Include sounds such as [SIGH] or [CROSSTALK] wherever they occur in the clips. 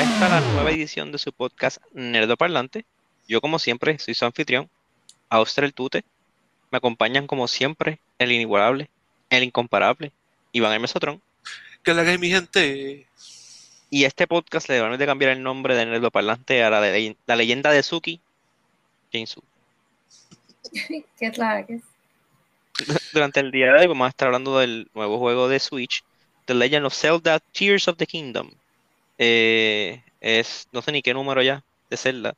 A esta la nueva edición de su podcast Nerdo Parlante. Yo como siempre soy su anfitrión, Auster el Tute. Me acompañan como siempre el inigualable, el incomparable, Iván el Mesotrón. Que la que mi gente. Y este podcast le van a cambiar el nombre de Nerdo Parlante a la, de, la leyenda de Suki, Jinsu. [LAUGHS] Qué claro que es. [LAUGHS] Durante el día de hoy vamos a estar hablando del nuevo juego de Switch, The Legend of Zelda Tears of the Kingdom. Eh, es, no sé ni qué número ya de Zelda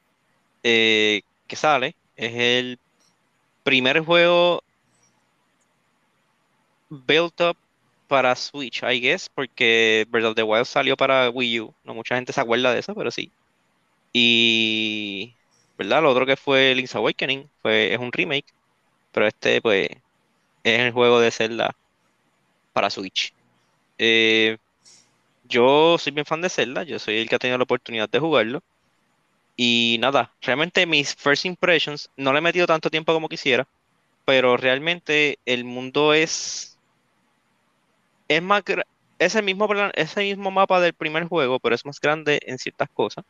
eh, que sale. Es el primer juego built up para Switch, I guess, porque Breath the Wild salió para Wii U. No mucha gente se acuerda de eso, pero sí. Y, ¿verdad? Lo otro que fue Link's Awakening fue, es un remake, pero este, pues, es el juego de Zelda para Switch. Eh, yo soy bien fan de Zelda, yo soy el que ha tenido la oportunidad de jugarlo. Y nada, realmente mis first impressions no le he metido tanto tiempo como quisiera, pero realmente el mundo es es más es el mismo ese mismo mapa del primer juego, pero es más grande en ciertas cosas.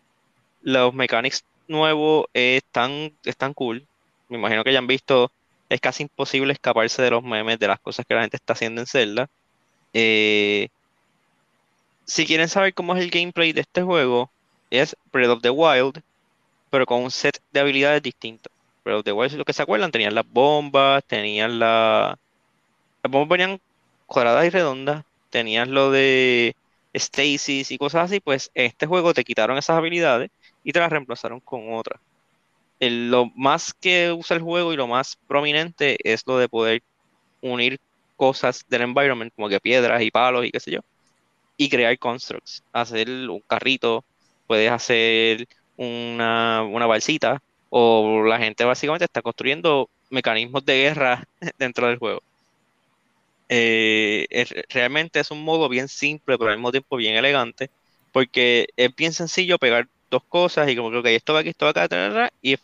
Los mechanics nuevos están están cool. Me imagino que ya han visto es casi imposible escaparse de los memes de las cosas que la gente está haciendo en Zelda. Eh, si quieren saber cómo es el gameplay de este juego, es Breath of the Wild, pero con un set de habilidades distintas. Breath of the Wild, si lo que se acuerdan, tenían las bombas, tenían la... Las bombas venían cuadradas y redondas, tenían lo de stasis y cosas así, pues en este juego te quitaron esas habilidades y te las reemplazaron con otras. lo más que usa el juego y lo más prominente es lo de poder unir cosas del environment, como que piedras y palos y qué sé yo, y crear constructs. Hacer un carrito, puedes hacer una, una balsita, o la gente básicamente está construyendo mecanismos de guerra [LAUGHS] dentro del juego. Eh, realmente es un modo bien simple, pero al mismo tiempo bien elegante, porque es bien sencillo pegar dos cosas y como creo que esto va aquí, esto va acá, y es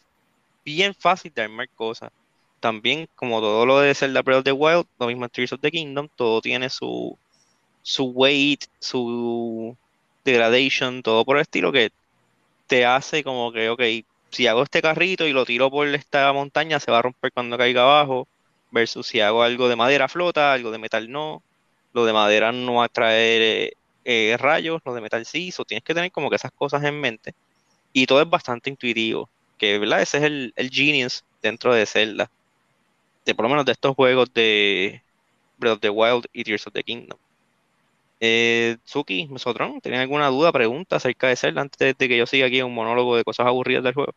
bien fácil de armar cosas. También, como todo lo de Zelda Breath of the Wild, lo mismo en Tears of the Kingdom, todo tiene su, su weight, su degradation, todo por el estilo que te hace como que, ok, si hago este carrito y lo tiro por esta montaña, se va a romper cuando caiga abajo, versus si hago algo de madera flota, algo de metal no, lo de madera no va a traer eh, eh, rayos, lo de metal sí, o tienes que tener como que esas cosas en mente. Y todo es bastante intuitivo, que ¿verdad? ese es el, el genius dentro de Zelda, de por lo menos de estos juegos de Breath of the Wild y Tears of the Kingdom. Eh, Suki, ¿nosotros ¿tienen alguna duda, pregunta acerca de Zelda antes de que yo siga aquí un monólogo de cosas aburridas del juego?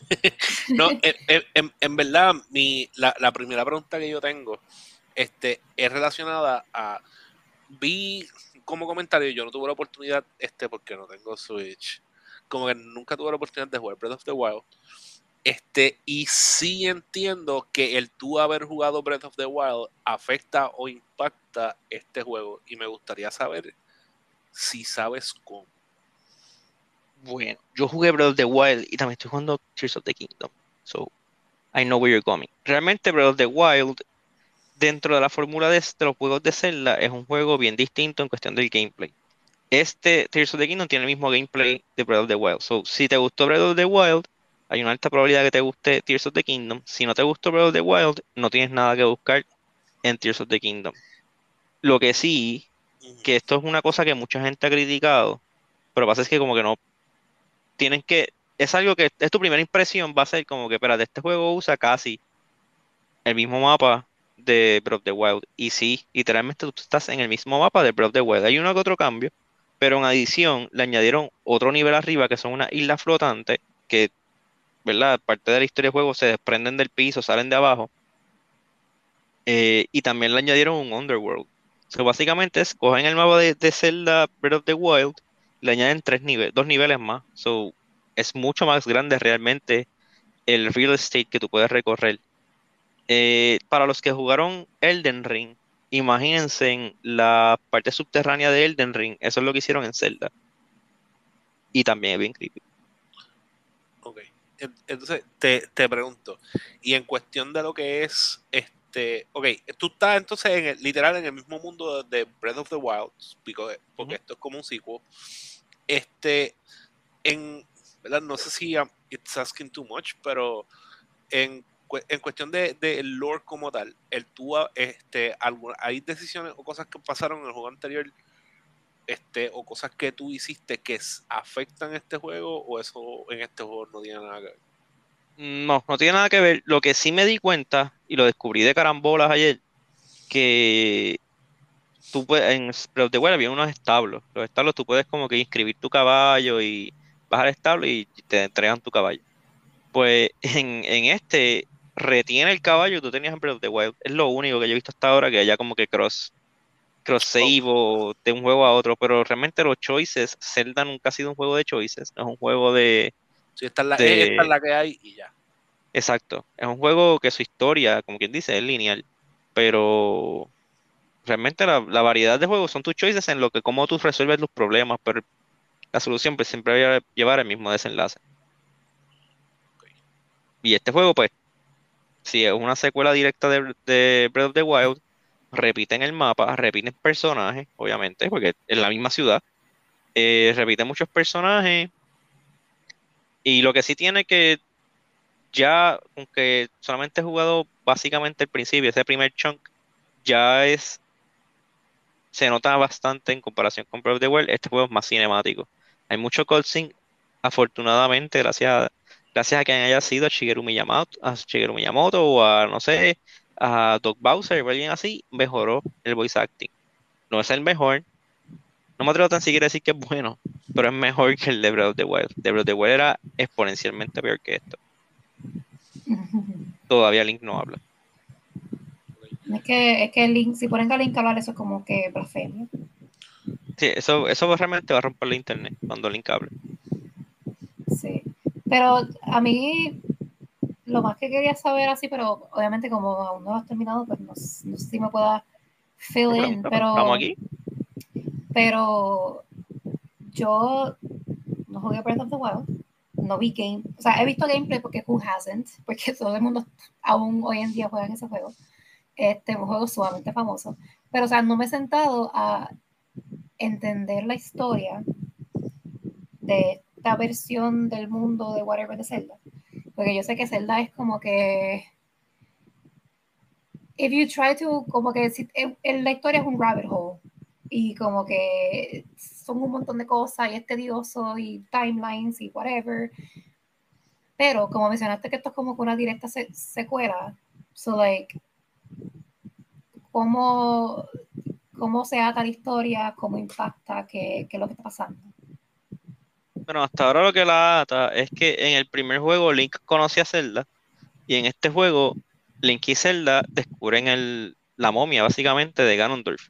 [LAUGHS] no, en, verdad, mi, la, primera pregunta que yo tengo este, es relacionada a. Vi como comentario, yo no tuve la oportunidad, este, porque no tengo Switch, como que nunca tuve la oportunidad de jugar Breath of the Wild. Este, y sí entiendo que el tú haber jugado Breath of the Wild afecta o impacta este juego. Y me gustaría saber si sabes cómo. Bueno, yo jugué Breath of the Wild y también estoy jugando Tears of the Kingdom. So, I know where you're going. Realmente Breath of the Wild, dentro de la fórmula de, de los juegos de Zelda, es un juego bien distinto en cuestión del gameplay. Este Tears of the Kingdom tiene el mismo gameplay de Breath of the Wild. So, si te gustó Breath of the Wild, hay una alta probabilidad que te guste Tears of the Kingdom. Si no te gustó Breath of the Wild, no tienes nada que buscar en Tears of the Kingdom. Lo que sí, que esto es una cosa que mucha gente ha criticado, pero pasa es que como que no tienen que, es algo que es tu primera impresión, va a ser como que, espérate, este juego usa casi el mismo mapa de Breath of the Wild. Y sí, literalmente tú estás en el mismo mapa de Breath of the Wild. Hay uno que otro cambio, pero en adición le añadieron otro nivel arriba que son unas islas flotantes que ¿verdad? Parte de la historia del juego se desprenden del piso, salen de abajo. Eh, y también le añadieron un Underworld. So, básicamente es, cogen el mapa de, Zelda Breath of the Wild, le añaden tres niveles, dos niveles más. So, es mucho más grande realmente el real estate que tú puedes recorrer. Eh, para los que jugaron Elden Ring, imagínense en la parte subterránea de Elden Ring, eso es lo que hicieron en Zelda. Y también es bien creepy entonces te, pregunto, y en cuestión de lo que es, este, ok, tú estás entonces en literal en el mismo mundo de Breath of the Wild, porque, esto es como un sequel. Este, en, ¿verdad? No sé si um, it's asking too much, pero en, en cuestión de, de lore como tal, el tú, este, hay decisiones o cosas que pasaron en el juego anterior este, o cosas que tú hiciste que afectan este juego o eso en este juego no tiene nada que ver? No, no tiene nada que ver. Lo que sí me di cuenta, y lo descubrí de carambolas ayer, que tú puedes, en Breath of the Wild había unos establos. Los establos tú puedes como que inscribir tu caballo y vas al establo y te entregan tu caballo. Pues [LAUGHS] en, en este retiene el caballo tú tenías en Breath of the Wild. Es lo único que yo he visto hasta ahora que haya como que cross cross save o de un juego a otro, pero realmente los choices, Zelda nunca ha sido un juego de choices, es un juego de... Sí, esta es la, esta es la que hay y ya. Exacto, es un juego que su historia, como quien dice, es lineal, pero realmente la, variedad de juegos son tus choices en lo que cómo tú resuelves los problemas, pero la solución pues siempre va a llevar el mismo desenlace. Y este juego pues, si es una secuela directa de, de Breath of the Wild, repiten el mapa, repiten personajes, obviamente, porque es la misma ciudad. Eh, repiten muchos personajes. Y lo que sí tiene que ya, aunque solamente he jugado básicamente el principio, ese primer chunk, ya es. Se nota bastante en comparación con Breath of the Wild. Este juego es más cinemático. Hay mucho cutscene, afortunadamente, gracias a, gracias a que haya sido a Shigeru Miyamoto, a Shigeru Miyamoto o a, no sé, a Doc Bowser o alguien así, mejoró el voice acting. No es el mejor, no me atrevo tan siquiera a decir que es bueno, pero es mejor que el de Breath of the Wild. De Breath of the Wild era exponencialmente peor que esto. [LAUGHS] Todavía Link no habla. Es que, es que Link, si ponen a Link a hablar, eso es como que blasfemia. Sí, eso, eso realmente va a romper la internet cuando Link hable. Sí. Pero a mí lo más que quería saber así, pero obviamente como aún no lo has terminado, pues no, sé si me pueda fill in, pero... ¿Estamos aquí? Pero yo no jugué Breath of the Wild, no vi game, o sea, he visto gameplay porque who hasn't, [LAUGHS] porque todo el mundo aún hoy en día juega en ese juego. Este, un juego sumamente famoso. Pero, o sea, no me he sentado a entender la historia de esta versión del mundo de Whatever de Zelda. Porque yo sé que Zelda es como que. If you try to, como que si, la historia es un rabbit hole y como que son un montón de cosas y es tedioso y timelines y whatever. Pero como mencionaste que esto es como una directa secuela, so like, ¿cómo, cómo se ata la historia, cómo impacta, qué, qué es lo que está pasando? Bueno, hasta ahora lo que la ata es que en el primer juego Link conoce a Zelda y en este juego Link y Zelda descubren el, la momia básicamente de Ganondorf.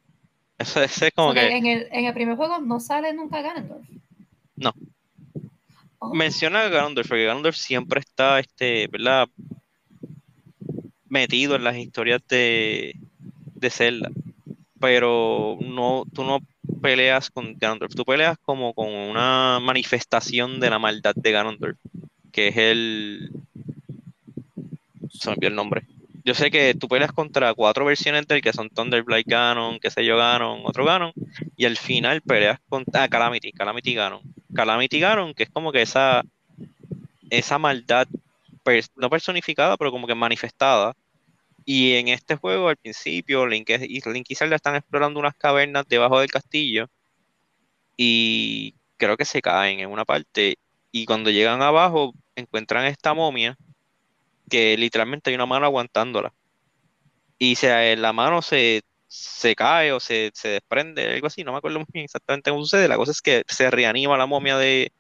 Eso, es como que... En el, en el, primer juego no sale nunca Ganondorf. No. Oh. Menciona a Ganondorf porque Ganondorf siempre está, este, ¿verdad? Metido en las historias de, de Zelda. Pero no, tú no peleas con Ganondorf, tú peleas como con una manifestación de la maldad de Ganondorf, que es el... Se me el nombre. Yo sé que tú peleas contra cuatro versiones del que son Thunderblight Ganon, que sé yo, Ganon, otro Ganon, y al final peleas contra ah, Calamity, Calamity Ganon. Calamity Ganon, que es como que esa, esa maldad, no personificada, pero como que manifestada, y en este juego, al principio, Link, y, Link y Zelda están explorando unas cavernas debajo del castillo y creo que se caen en una parte. Y cuando llegan abajo, encuentran esta momia que literalmente hay una mano aguantándola. Y se, la mano se, se cae o se, se, desprende, algo así, no me acuerdo muy bien exactamente cómo sucede. La cosa es que se reanima la momia de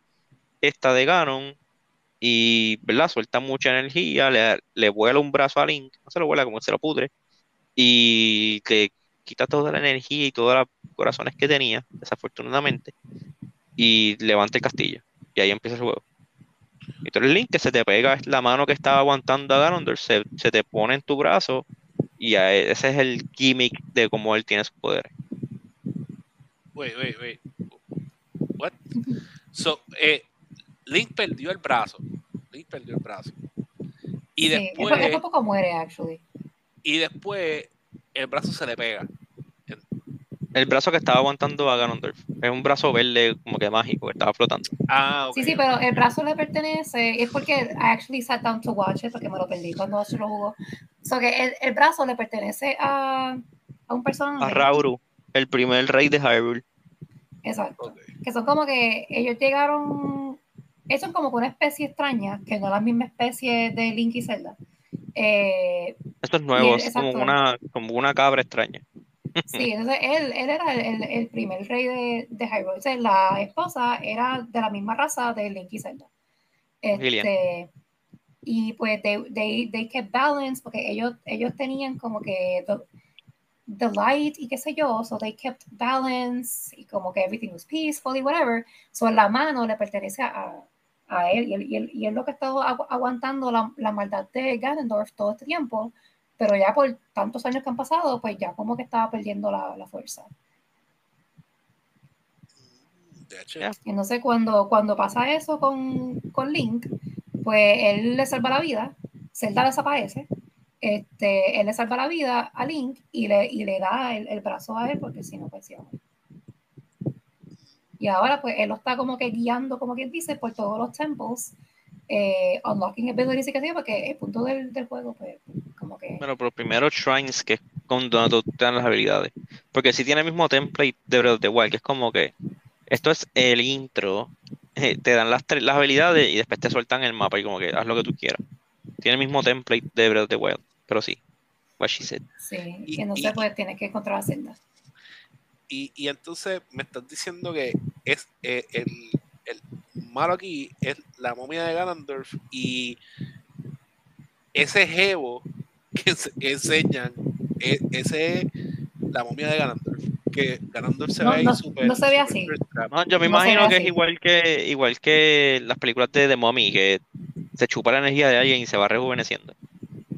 esta de Ganon y, ¿verdad? Suelta mucha energía, le, le vuela un brazo a Link, no se lo vuela como se lo pudre, y le quita toda la energía y todos los corazones que tenía, desafortunadamente, y levanta el castillo. Y ahí empieza el juego. Y tú eres Link que se te pega la mano que estaba aguantando a Ganondorf, se, te pone en tu brazo, y ese es el gimmick de cómo él tiene su poder. Wait, wait, wait. What? So, eh, Link perdió el brazo. Perdió el brazo. Y después. Sí, poco muere, actually. Y después el brazo se le pega. El brazo que estaba aguantando a Ganondorf. Es un brazo verde como que mágico que estaba flotando. Ah, ok. Sí, sí, pero el brazo le pertenece, es porque I actually sat down to watch it, porque me lo perdí cuando se lo jugó. So que el, el brazo le pertenece a, a un personaje. A Rauru, el primer rey de Hyrule. Exacto. Ok. Que son como que ellos llegaron, ellos son como una especie extraña, que no es la misma especie de Link y Zelda. Eh, Esto es nuevo, él, es como una, como una cabra extraña. sí, entonces él, él era el, el- primer rey de, de Hyrule. Entonces, la esposa era de la misma raza de Link y Zelda. Este, y pues they, they, they kept balance porque ellos, ellos tenían como que the, the light y qué sé yo, so they kept balance y como que everything was peaceful y whatever. So la mano le pertenece a, a él y él, y él, y él lo que ha estado agu- aguantando la, la maldad de Ganondorf todo este tiempo, pero ya por tantos años que han pasado, pues ya como que estaba perdiendo la, la fuerza. Entonces cuando, cuando pasa eso con, con Link, pues él le salva la vida, Zelda desaparece, este, él le salva la vida a Link y le, y le da el, el brazo a él porque si no, pues morir. Y ahora pues él lo está como que guiando, como quien dice, por todos los temples, eh, unlocking abilities y que sea, porque el punto del, del juego, pues, como que... Bueno, pero primero Shrines, que es tú te dan las habilidades. Porque si tiene el mismo template de Breath of the Wild, que es como que esto es el intro, eh, te dan las, las habilidades y después te sueltan el mapa y como que haz lo que tú quieras. Tiene el mismo template de Breath of the Wild, pero sí. What she said. Sí, Y- entonces y- pues tienes que encontrar a Zelda. Y, y entonces me estás diciendo que es eh, el, el malo aquí es la momia de Ganondorf y ese jevo que, que enseñan, e- ese es la momia de Ganondorf. Que Ganondorf se No, ve ahí no- súper. no se ve así. No, yo me No se imagino que es igual que igual que las películas de The Mummy, que se chupa la energía de alguien y se va rejuveneciendo.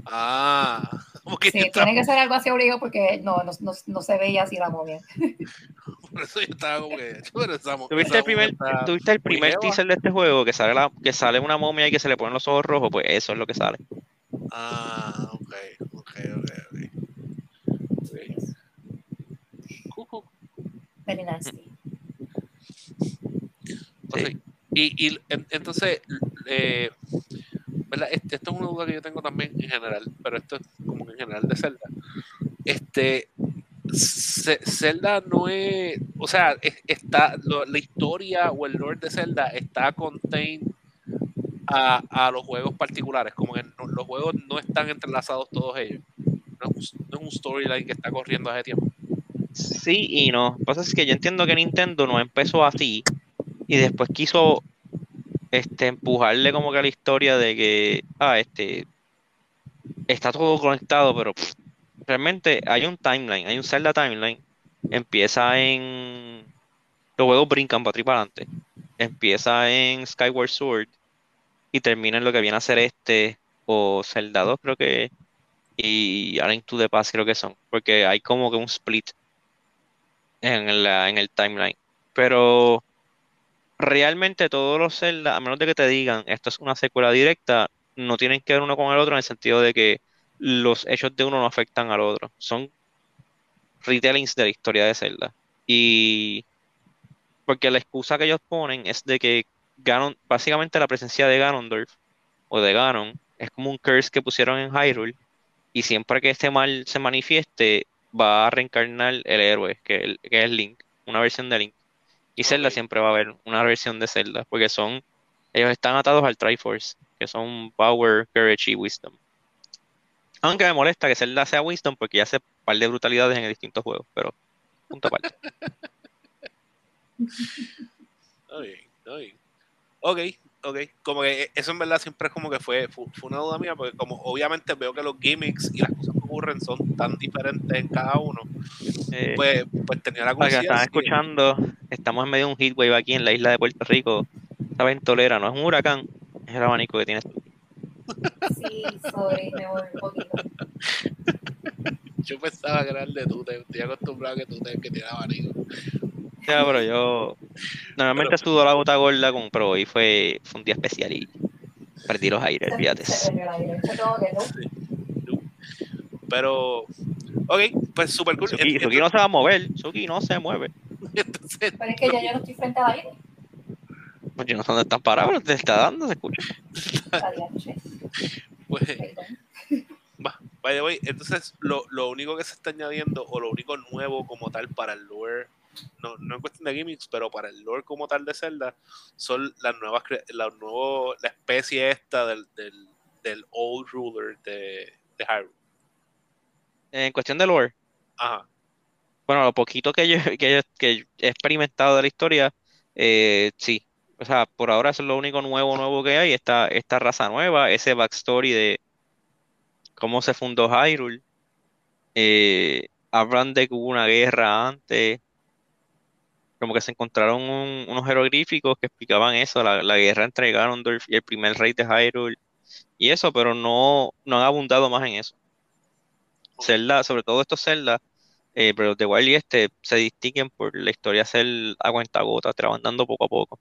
Ah, Sí, estaba- tiene que ser algo así obligado porque no, no, no, no se veía así la momia. [LAUGHS] por eso yo estaba como que. [LAUGHS] ¿Tuviste el primer, ¿tuviste el primer teaser de este juego que sale la, que sale una momia y que se le ponen los ojos rojos? Pues eso es lo que sale. Ah, ok, ok, ok, ok. Ok. Cucu. Very nasty. Ok, Y, y en- entonces, eh, ¿verdad? Este- esto es una duda que yo tengo también en general, pero esto es como en general de Zelda. Este, Zelda no es, o sea, es- está, la historia o el lore de Zelda está contained a, a los juegos particulares, como que los juegos no están entrelazados todos ellos. No no es un storyline que está corriendo hace tiempo. Sí y no. Lo que pasa es que yo entiendo que Nintendo no empezó así y después quiso este, empujarle como que a la historia de que, ah, este, está todo conectado, pero realmente hay un timeline, hay un Zelda timeline. Empieza en... Los juegos brincan para atrás para adelante. Empieza en Skyward Sword y termina en lo que viene a ser este o Zelda 2 creo que y A Link to the Past creo que son, porque hay como que un split en la, en el timeline. Pero realmente todos los Zelda, a menos de que te digan esto es una secuela directa, no tienen que ver uno con el otro en el sentido de que los hechos de uno no afectan al otro. Son retellings de la historia de Zelda. Y porque la excusa que ellos ponen es de que Ganon, básicamente la presencia de Ganondorf o de Ganon es como un curse que pusieron en Hyrule y siempre que este mal se manifieste va a reencarnar el héroe, que, el- que es Link, una versión de Link. Y Zelda siempre va a haber una versión de Zelda, porque son, ellos están atados al Triforce, que son Power, Courage y Wisdom. Aunque me molesta que Zelda sea Wisdom, porque ya hace un par de brutalidades en distintos juegos, pero punto aparte. [LAUGHS] Está bien, está bien. Ok, ok. Como que eso en verdad siempre es como que fue, fu- fue, una duda mía, porque como obviamente veo que los gimmicks y las cosas que ocurren son tan diferentes en cada uno, Eh, pues, pues tenía la curiosidad. están escuchando, estamos en medio de un heatwave aquí en la isla de Puerto Rico. Esta ventolera no es un huracán, es el abanico que tienes tú. Sí, sorry, me voy un poquito. [LAUGHS] Yo pensaba que era el de tú, te estoy acostumbrado a que tú te que tiene abanico. Ya, pero yo normalmente sudo la gota gorda, con, pero hoy fue, fue un día especial y perdí los aires, fíjate. Pero, ok, pues súper cool. Suki, Suki no se va a mover, Suki no se mueve. [LAUGHS] Entonces, Pero es que ya yo no estoy frente al aire. Pues yo no sé dónde están parados, pero te está dando, se escucha. Pues, va, by the way, entonces lo, lo único que se está añadiendo, o lo único nuevo como tal para el lore, no, no en cuestión de gimmicks, pero para el lore como tal de Zelda, son las nuevas, la, nuevo, la especie esta del, del, del Old Ruler de, de Hyrule. En cuestión de lore, Ajá. bueno, lo poquito que yo, que yo- que he experimentado de la historia, eh, sí. O sea, por ahora eso es lo único nuevo, nuevo que hay, esta, esta raza nueva, ese backstory de cómo se fundó Hyrule. Eh, hablan de que hubo una guerra antes, como que se encontraron un- unos jeroglíficos que explicaban eso, la, la guerra entre Ganondorf y el primer rey de Hyrule, y eso, pero no, no han abundado más en eso. Zelda, sobre todo estos Zelda, eh, pero de Wild y este se distinguen por la historia ser a cuentagotas, te la van dando poco a poco.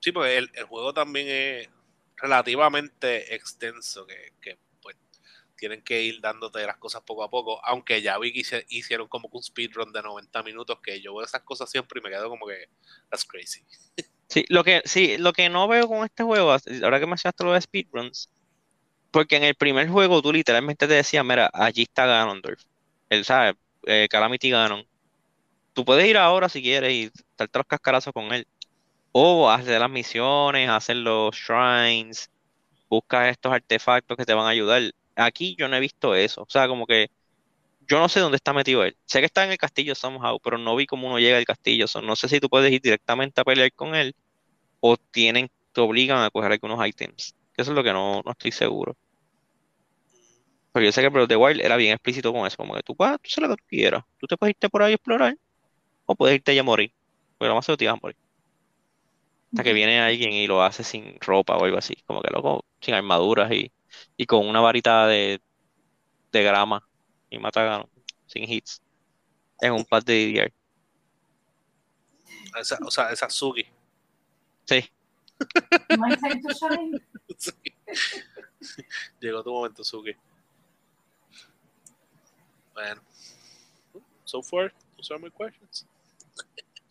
Sí, porque el, el juego también es relativamente extenso, que, que, pues tienen que ir dándote las cosas poco a poco, aunque ya vi que hicieron como un speedrun de 90 minutos, que yo veo esas cosas siempre y me quedo como que, that's crazy. [LAUGHS] Sí, lo que, sí, lo que no veo con este juego, ahora que mencionaste lo de speedruns, porque en el primer juego tú literalmente te decías, mira, allí está Ganondorf, él sabe, eh, Calamity Ganon. Tú puedes ir ahora si quieres y darte los cascarazos con él. O hacer las misiones, hacer los shrines, buscas estos artefactos que te van a ayudar. Aquí yo no he visto eso. O sea, como que yo no sé dónde está metido él. Sé que está en el castillo somehow, pero no vi cómo uno llega al castillo. So, no sé si tú puedes ir directamente a pelear con él o tienen, te obligan a coger algunos ítems. Eso es lo que no, no estoy seguro. Pero yo sé que Breath of the Wild era bien explícito con eso, como que tú, puedes, tú haces lo que tú quieras. Tú te puedes irte por ahí a explorar o puedes irte ya a morir. Pero lo más seguro te vas a morir. Hasta que viene alguien y lo hace sin ropa o algo así, como que loco, sin armaduras y, y con una varita de, de grama y mata sin hits. En un pad de DDR. Esa- o sea, esa Sugi. Sí. [LAUGHS] Sí. [LAUGHS] Llegó tu momento, Sugi. Bueno. So far, those are my questions.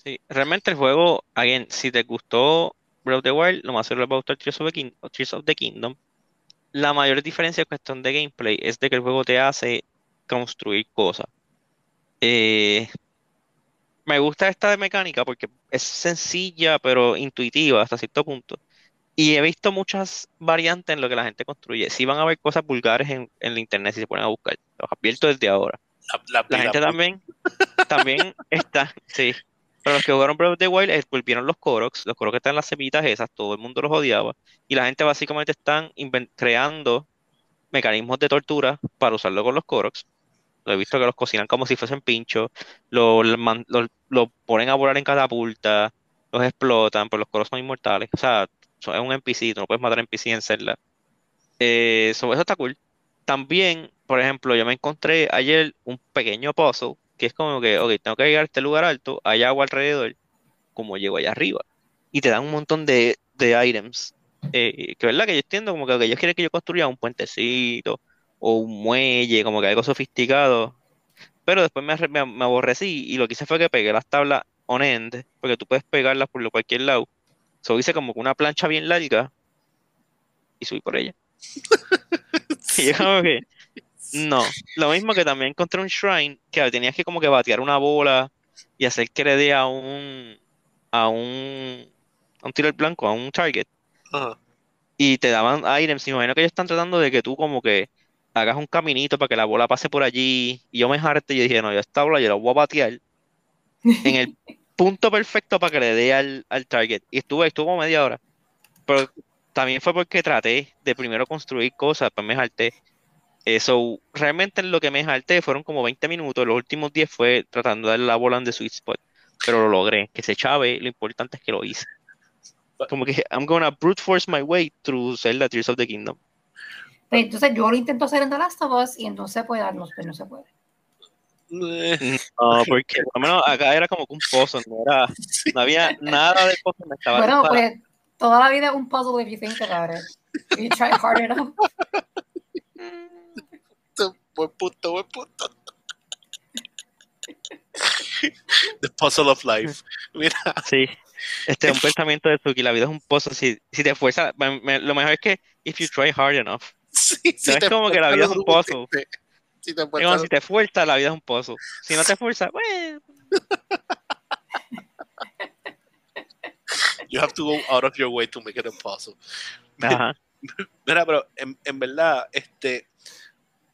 sí. Realmente el juego, again, si te gustó Breath of the Wild, lo más seguro va a gustar Tears of the King- Tears of the Kingdom. La mayor diferencia en cuestión de gameplay es de que el juego te hace construir cosas. Eh, me gusta esta mecánica porque es sencilla pero intuitiva hasta cierto punto. Y he visto muchas variantes en lo que la gente construye. Si van a ver cosas vulgares en, en la internet si se ponen a buscar. Los advierto desde ahora. La, la, La gente la- también, también [LAUGHS] está, sí. Pero los que jugaron Breath of the Wild volvieron los Koroks, los Koroks están en las semillitas esas, todo el mundo los odiaba. Y la gente básicamente están creando mecanismos de tortura para usarlo con los Koroks. Lo he visto que los cocinan como si fuesen pinchos, lo, lo ponen a volar en catapulta, los explotan, pero los Koroks son inmortales. O sea, es un NPC, tú no puedes matar NPC en Zelda. Eh, so, eso está cool. También, por ejemplo, yo me encontré ayer un pequeño puzzle que es como que, ok, tengo que llegar a este lugar alto, hay agua alrededor, como llego allá arriba. Y te dan un montón de, de items. Eh, que verdad que yo entiendo como que ok, ellos quieren que yo construya un puentecito o un muelle, como que algo sofisticado. Pero después me, me, me aborrecí y lo que hice fue que pegué las tablas on end, porque tú puedes pegarlas por lo- cualquier lado. So hice como una plancha bien larga y subí por ella. [LAUGHS] Y yo como que, [LAUGHS] no. Lo mismo que también encontré un shrine que tenías que como que batear una bola y hacer que le dé a un, a un, a un tiro al blanco, a un target. Y te daban items. Imagino que ellos están tratando de que tú como que hagas un caminito para que la bola pase por allí. Y yo me harté y dije, no, yo esta bola yo la voy a batear en el [LAUGHS] punto perfecto para que le dé al, al target. Y estuve, estuvo como media hora. Pero también fue porque traté de primero construir cosas, después me harté. Eso, realmente en lo que me jalté fueron como 20 minutos, los últimos 10 fue tratando de darle la bola en the sweet spot, pero lo logré, que se chave, lo importante es que lo hice. Como que I'm gonna brute force my way through Zelda Tears of the Kingdom. Pues, entonces yo lo intento hacer en The Last of Us y entonces pues, no, pues, no se puede. Eh, [LAUGHS] No, porque por lo menos acá era como que un pozo, no era, no había nada de pozo, me estaba Bueno, disparando. pues toda la vida es un puzzle if you think about it. You try hard enough. [LAUGHS] buen punto, buen punto. [LAUGHS] The Puzzle of Life. Mira, Sí. Este es un pensamiento de Suki, la vida es un pozo. Si, si te esfuerzas, me- me- lo mejor es que if you try hard enough. sí, No es como que la vida es un pozo. suficiente, Si te esfuerzas si te la vida es un pozo. Si no te esfuerzas, [LAUGHS] bueno. You have to go out of your way to make it impossible. Ajá. [LAUGHS] Mira, pero en, en verdad, este,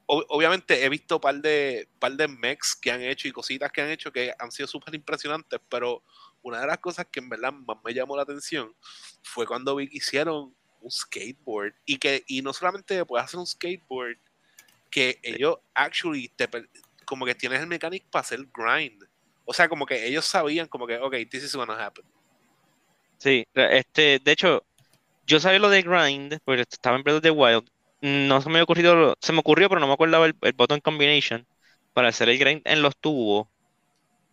ob- obviamente he visto par de, par de mechs que han hecho y cositas que han hecho que han sido súper impresionantes, pero una de las cosas que en verdad más me llamó la atención fue cuando vi que hicieron un skateboard y que y no solamente puedes hacer un skateboard, que ellos actually te, como que tienes el mechanic para hacer grind. O sea, como que ellos sabían como que, ok, this is gonna happen. Sí, este, de hecho, yo sabía lo de Grind, porque estaba en Breath of the Wild. No se me ocurrido, se me ocurrió, pero no me acordaba el, el button combination para hacer el grind en los tubos.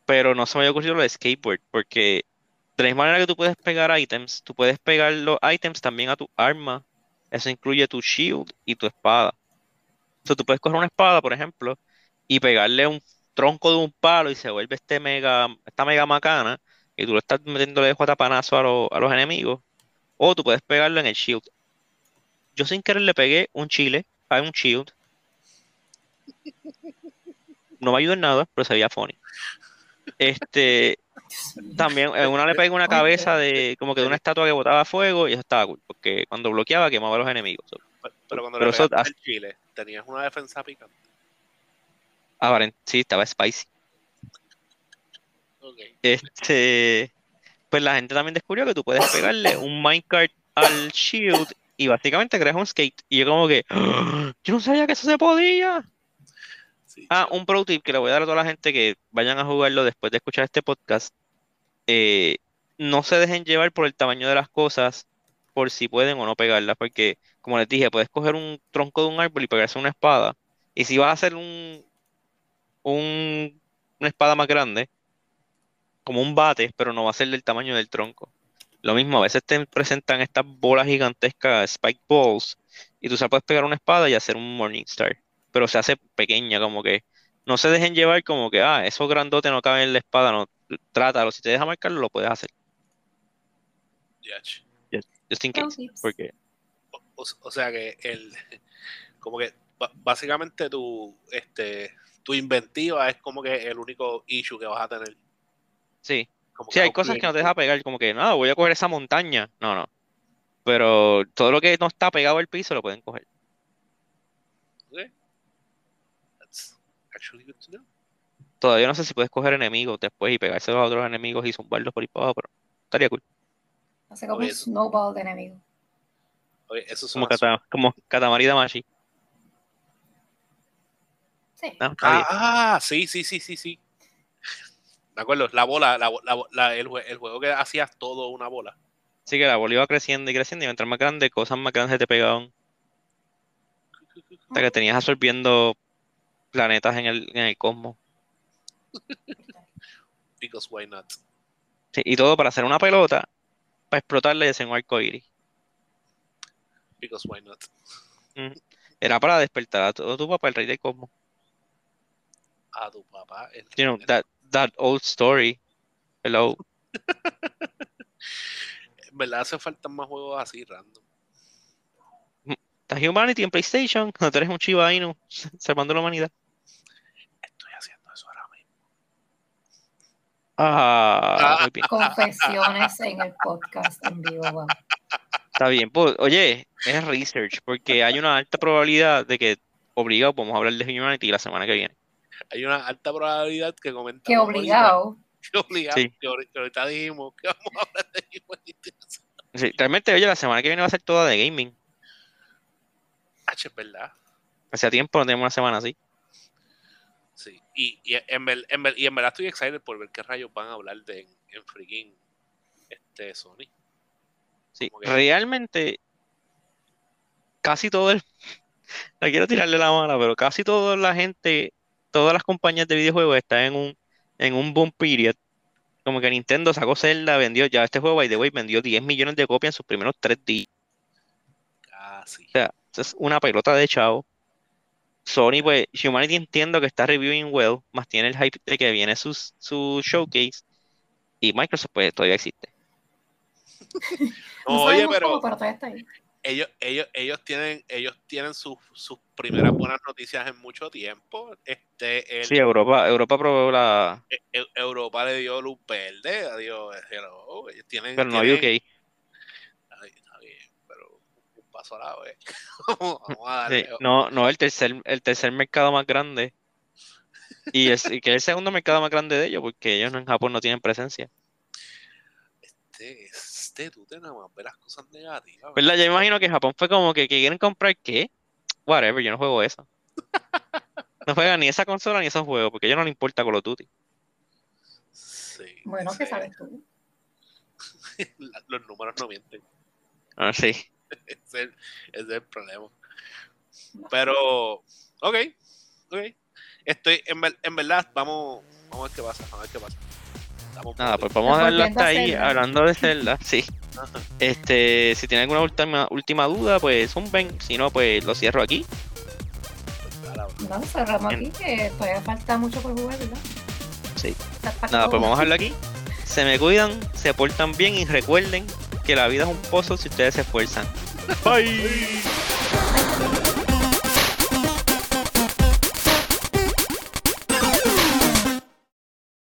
Pero no se me había ocurrido lo de skateboard, porque de la misma manera que tú puedes pegar items, tú puedes pegar los items también a tu arma. Eso incluye tu shield y tu espada. Entonces tú puedes coger una espada, por ejemplo, y pegarle un tronco de un palo y se vuelve este mega, esta mega macana y tú le estás metiéndole guatapanazo a, los- a los enemigos, o tú puedes pegarlo en el shield. Yo sin querer le pegué un chile a un shield. No me ayudó en nada, pero se veía funny. Este, también una le pegué una cabeza de como que de una estatua que botaba fuego y eso estaba cool, porque cuando bloqueaba quemaba a los enemigos. Pero, pero cuando Pero le eso pegaste el chile, tenías una defensa picante. aparent- sí, estaba spicy. Ok. Este, pues la gente también descubrió que tú puedes pegarle un minecart al shield y básicamente creas un skate. Y yo como que, "Ah, yo no sabía que eso se podía. Sí, Ah, un pro tip que le voy a dar a toda la gente que vayan a jugarlo después de escuchar este podcast. Eh, no se dejen llevar por el tamaño de las cosas, por si pueden o no pegarlas, porque como les dije, puedes coger un tronco de un árbol y pegarse una espada. Y si vas a hacer un, un, una espada más grande, como un bate, pero no va a ser del tamaño del tronco. Lo mismo, a veces te presentan estas bolas gigantescas, spike balls, y tú se puedes pegar una espada y hacer un Morningstar, pero se hace pequeña, como que no se dejen llevar como que, ah, eso grandote no cabe en la espada, no, trátalo, si te deja marcarlo, lo puedes hacer, Yach. just in Pro case, porque O, o- o sea que el [LAUGHS] como que básicamente tu este tu inventiva es como que el único issue que vas a tener. sí, Como sí, hay cosas que no te deja pegar, como que, no, voy a coger esa montaña, no, no, pero todo lo que no está pegado al piso lo pueden coger. Ok. That's actually good to know. Todavía no sé si puedes coger enemigos después y pegárselos a otros enemigos y zumbarlos por ahí para abajo, pero estaría cool. Hace como Oye, un snowball de enemigo. Oye, eso Como, Kata, como Katamari Damashi. Sí. No. Ah, ah, sí, sí, sí, sí, sí. Me acuerdo, la bola, la, la la- el, el juego que hacías todo una bola. Así que la bola iba creciendo y creciendo y mientras más grande, cosas más grandes se te pegaban. Hasta que tenías absorbiendo planetas en el, en el cosmos. [LAUGHS] Because why not? Sí, y todo para hacer una pelota, para explotarla y hacer un arco iris. Because why not? Era para despertar a todo tu papá, el rey del cosmos. A tu papá. El You know, rey del- that, that old story. Hello. [LAUGHS] En verdad hace falta más juegos así, random. Está Humanity en PlayStation, tú eres un Shiba Inu, [LAUGHS] salvando la humanidad. Estoy haciendo eso ahora mismo. Ah, muy bien. Confesiones en el podcast en vivo. vamos. Está bien, pues, oye, es research, porque hay una alta probabilidad de que obligado podemos hablar de Humanity la semana que viene. Hay una alta probabilidad que comentamos. Que obligado. [LAUGHS] Que obligado. Sí. Que ahorita, que ahorita dijimos que vamos a hablar de. Sí, realmente, oye, la semana que viene va a ser toda de gaming. H, es verdad. Hacía tiempo no tenemos una semana así. Sí. Y, y, en, ver- en ver- y en verdad estoy excited por ver qué rayos van a hablar de en, en freaking este Sony. Sí, que- realmente, casi todo el... [LAUGHS] No quiero tirarle la mano, pero casi toda la gente, todas las compañías de videojuegos están en un, en un boom period. Como que Nintendo sacó Zelda, vendió, ya este juego, by the way, vendió 10 millones de copias en sus primeros tres días. Casi. O sea, eso es una pelota de chavo. Sony, pues, Humanity entiendo que está reviewing well, más tiene el hype de que viene su, su showcase, y Microsoft, pues, todavía existe. [LAUGHS] No Oye, pero cómo, pero todavía está ahí. Ellos, ellos, ellos tienen, ellos tienen sus, sus primeras buenas noticias en mucho tiempo. Este, el- Sí, Europa, Europa probó la. E- E- Europa le dio luz verde, adiós, hello, ellos tienen, Pero no tienen- UK. Ay, está bien, pero un paso a la vez. [LAUGHS] Vamos a darle. Sí, no, no, el tercer, el tercer mercado más grande. Y, es, y que es el segundo mercado más grande de ellos, porque ellos en Japón no tienen presencia. Este, este, tú te nada más ves las cosas negativas. ¿Verdad? Yo imagino que Japón fue como que, que quieren comprar qué. Whatever, yo no juego eso. [LAUGHS] No juegan ni esa consola ni esos juegos, porque a ellos no les importa Call of Duty. Sí, Bueno, ¿qué sí. sabes tú? [LAUGHS] La- Los números no mienten. Ah, sí. [LAUGHS] Ese es el, ese es el problema. Pero, ok, ok. Estoy, en, ver- en verdad, vamos, vamos a ver qué pasa, vamos a ver qué pasa. Nada, pues vamos a Volviendo hasta ahí, Zelda. hablando de Zelda, [LAUGHS] sí. Este, si tienen alguna última, última duda, pues zumben. Si no, pues lo cierro aquí. No, cerramos En- aquí, que todavía falta mucho por jugar, ¿verdad? Sí. Nada, pues vamos a dejarlo aquí. Se me cuidan, se portan bien y recuerden que la vida es un pozo si ustedes se esfuerzan. [LAUGHS] Bye.